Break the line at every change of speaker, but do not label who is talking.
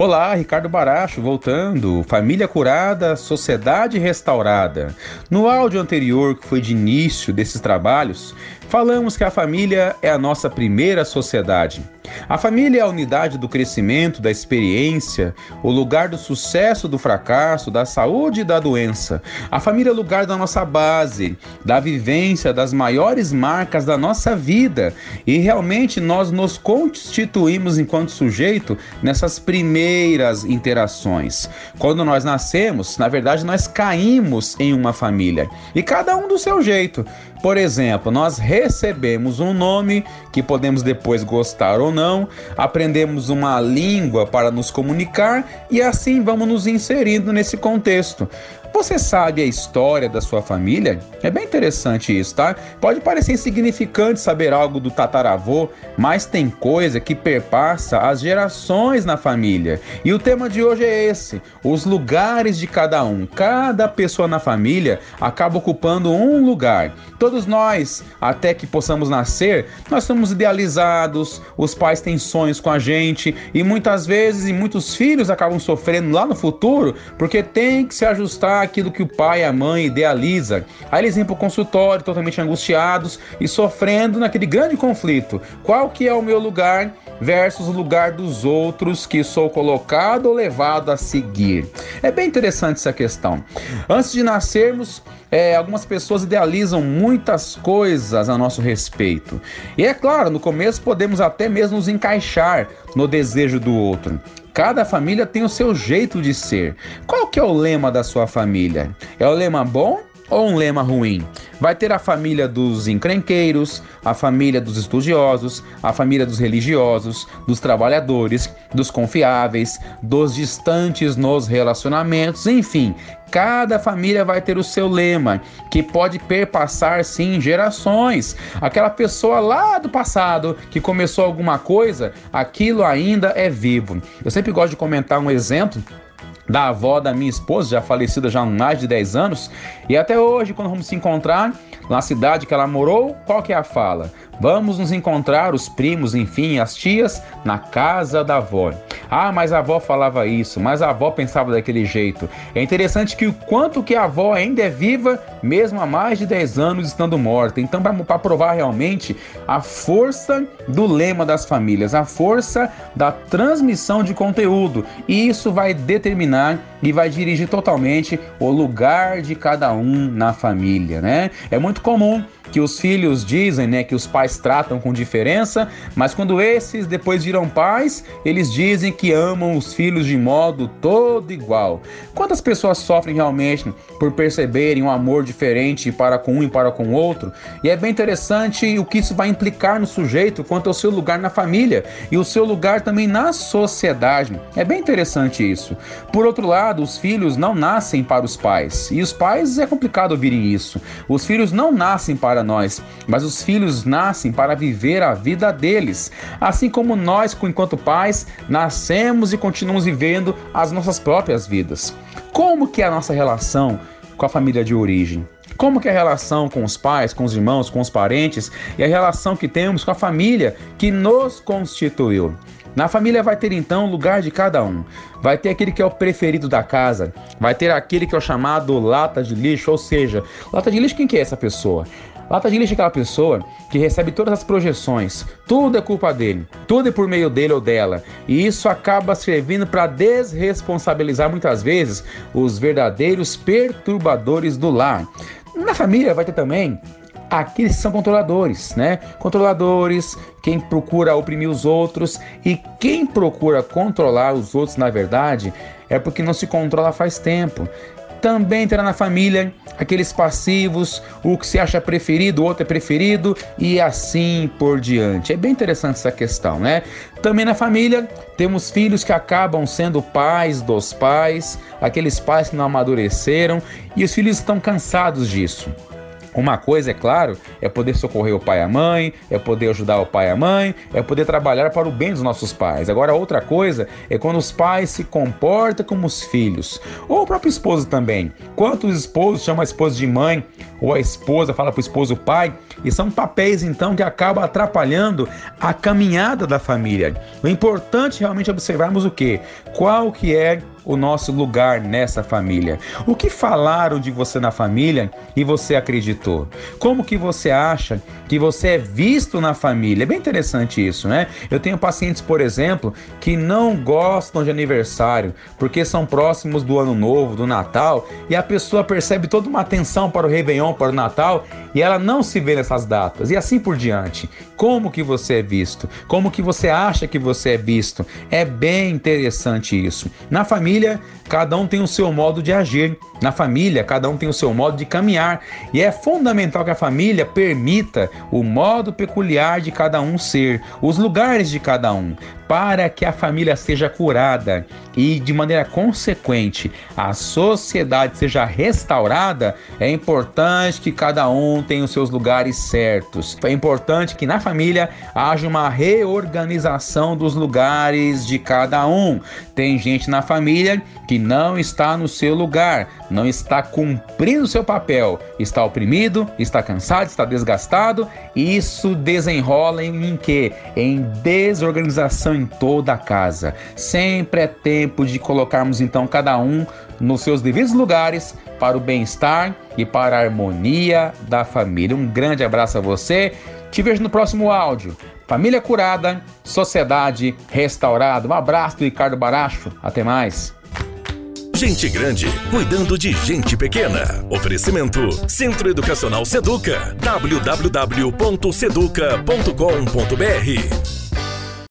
Olá, Ricardo Baracho, voltando. Família curada, sociedade restaurada. No áudio anterior, que foi de início desses trabalhos, falamos que a família é a nossa primeira sociedade. A família é a unidade do crescimento, da experiência, o lugar do sucesso, do fracasso, da saúde e da doença. A família é o lugar da nossa base, da vivência, das maiores marcas da nossa vida. E realmente nós nos constituímos enquanto sujeito nessas primeiras interações. Quando nós nascemos, na verdade, nós caímos em uma família e cada um do seu jeito. Por exemplo, nós recebemos um nome que podemos depois gostar ou não, aprendemos uma língua para nos comunicar e assim vamos nos inserindo nesse contexto. Você sabe a história da sua família? É bem interessante isso, tá? Pode parecer insignificante saber algo do tataravô, mas tem coisa que perpassa as gerações na família. E o tema de hoje é esse: os lugares de cada um. Cada pessoa na família acaba ocupando um lugar. Todos nós, até que possamos nascer, nós somos idealizados, os pais têm sonhos com a gente e muitas vezes e muitos filhos acabam sofrendo lá no futuro porque tem que se ajustar aquilo que o pai e a mãe idealiza. Aí eles vêm para o consultório totalmente angustiados e sofrendo naquele grande conflito. Qual que é o meu lugar versus o lugar dos outros que sou colocado ou levado a seguir? É bem interessante essa questão. Antes de nascermos, é, algumas pessoas idealizam muitas coisas a nosso respeito. E é claro, no começo podemos até mesmo nos encaixar no desejo do outro. Cada família tem o seu jeito de ser. Qual que é o lema da sua família? É o lema bom ou um lema ruim? Vai ter a família dos encrenqueiros, a família dos estudiosos, a família dos religiosos, dos trabalhadores, dos confiáveis, dos distantes nos relacionamentos, enfim, Cada família vai ter o seu lema, que pode perpassar sim gerações. Aquela pessoa lá do passado que começou alguma coisa, aquilo ainda é vivo. Eu sempre gosto de comentar um exemplo da avó da minha esposa, já falecida já há mais de 10 anos, e até hoje, quando vamos se encontrar na cidade que ela morou, qual que é a fala? Vamos nos encontrar, os primos, enfim, as tias, na casa da avó. Ah, mas a avó falava isso, mas a avó pensava daquele jeito. É interessante que o quanto que a avó ainda é viva, mesmo há mais de 10 anos estando morta. Então, para provar realmente a força do lema das famílias, a força da transmissão de conteúdo. E isso vai determinar e vai dirigir totalmente o lugar de cada um na família, né? É muito comum que os filhos dizem, né, que os pais tratam com diferença, mas quando esses depois viram pais, eles dizem que amam os filhos de modo todo igual. Quantas pessoas sofrem realmente por perceberem um amor diferente para com um e para com o outro? E é bem interessante o que isso vai implicar no sujeito quanto ao seu lugar na família e o seu lugar também na sociedade. É bem interessante isso. Por outro lado, os filhos não nascem para os pais, e os pais é complicado ouvirem isso. Os filhos não nascem para para nós, mas os filhos nascem para viver a vida deles. Assim como nós, enquanto pais, nascemos e continuamos vivendo as nossas próprias vidas. Como que é a nossa relação com a família de origem? Como que é a relação com os pais, com os irmãos, com os parentes e a relação que temos com a família que nos constituiu? Na família vai ter então o lugar de cada um. Vai ter aquele que é o preferido da casa, vai ter aquele que é o chamado lata de lixo, ou seja, lata de lixo quem que é essa pessoa? Lata de lixo é aquela pessoa que recebe todas as projeções, tudo é culpa dele, tudo é por meio dele ou dela, e isso acaba servindo para desresponsabilizar muitas vezes os verdadeiros perturbadores do lar. Na família vai ter também aqueles que são controladores, né? Controladores, quem procura oprimir os outros e quem procura controlar os outros, na verdade, é porque não se controla faz tempo. Também terá na família aqueles passivos, o que se acha preferido, o outro é preferido e assim por diante. É bem interessante essa questão, né? Também na família temos filhos que acabam sendo pais dos pais, aqueles pais que não amadureceram e os filhos estão cansados disso. Uma coisa, é claro, é poder socorrer o pai e a mãe, é poder ajudar o pai e a mãe, é poder trabalhar para o bem dos nossos pais. Agora, outra coisa é quando os pais se comportam como os filhos, ou o próprio esposo também. Quantos esposos chamam a esposa de mãe, ou a esposa fala para o esposo pai, e são papéis então que acabam atrapalhando a caminhada da família. O importante é realmente observarmos o que? Qual que é o nosso lugar nessa família? O que falaram de você na família e você acreditou? Como que você acha que você é visto na família? É bem interessante isso, né? Eu tenho pacientes, por exemplo, que não gostam de aniversário porque são próximos do ano novo, do Natal, e a pessoa percebe toda uma atenção para o Réveillon, para o Natal, e ela não se vê nessas datas. E assim por diante. Como que você é visto? Como que você acha que você é visto? É bem interessante isso. Na família, cada um tem o seu modo de agir. Na família, cada um tem o seu modo de caminhar. E é fundamental que a família permita o modo peculiar de cada um ser, os lugares de cada um, para que a família seja curada e, de maneira consequente, a sociedade seja restaurada. É importante que cada um tenha os seus lugares certos. É importante que na família haja uma reorganização dos lugares de cada um. Tem gente na família que não está no seu lugar, não está cumprindo seu papel, está oprimido, está cansado, está desgastado. Isso desenrola em, em quê? Em desorganização em toda a casa. Sempre é tempo de colocarmos então cada um nos seus devidos lugares para o bem-estar e para a harmonia da família. Um grande abraço a você. Te vejo no próximo áudio. Família curada, sociedade restaurada. Um abraço do Ricardo Baracho. Até mais.
Gente grande cuidando de gente pequena. Oferecimento Centro Educacional Seduca. www.seduca.com.br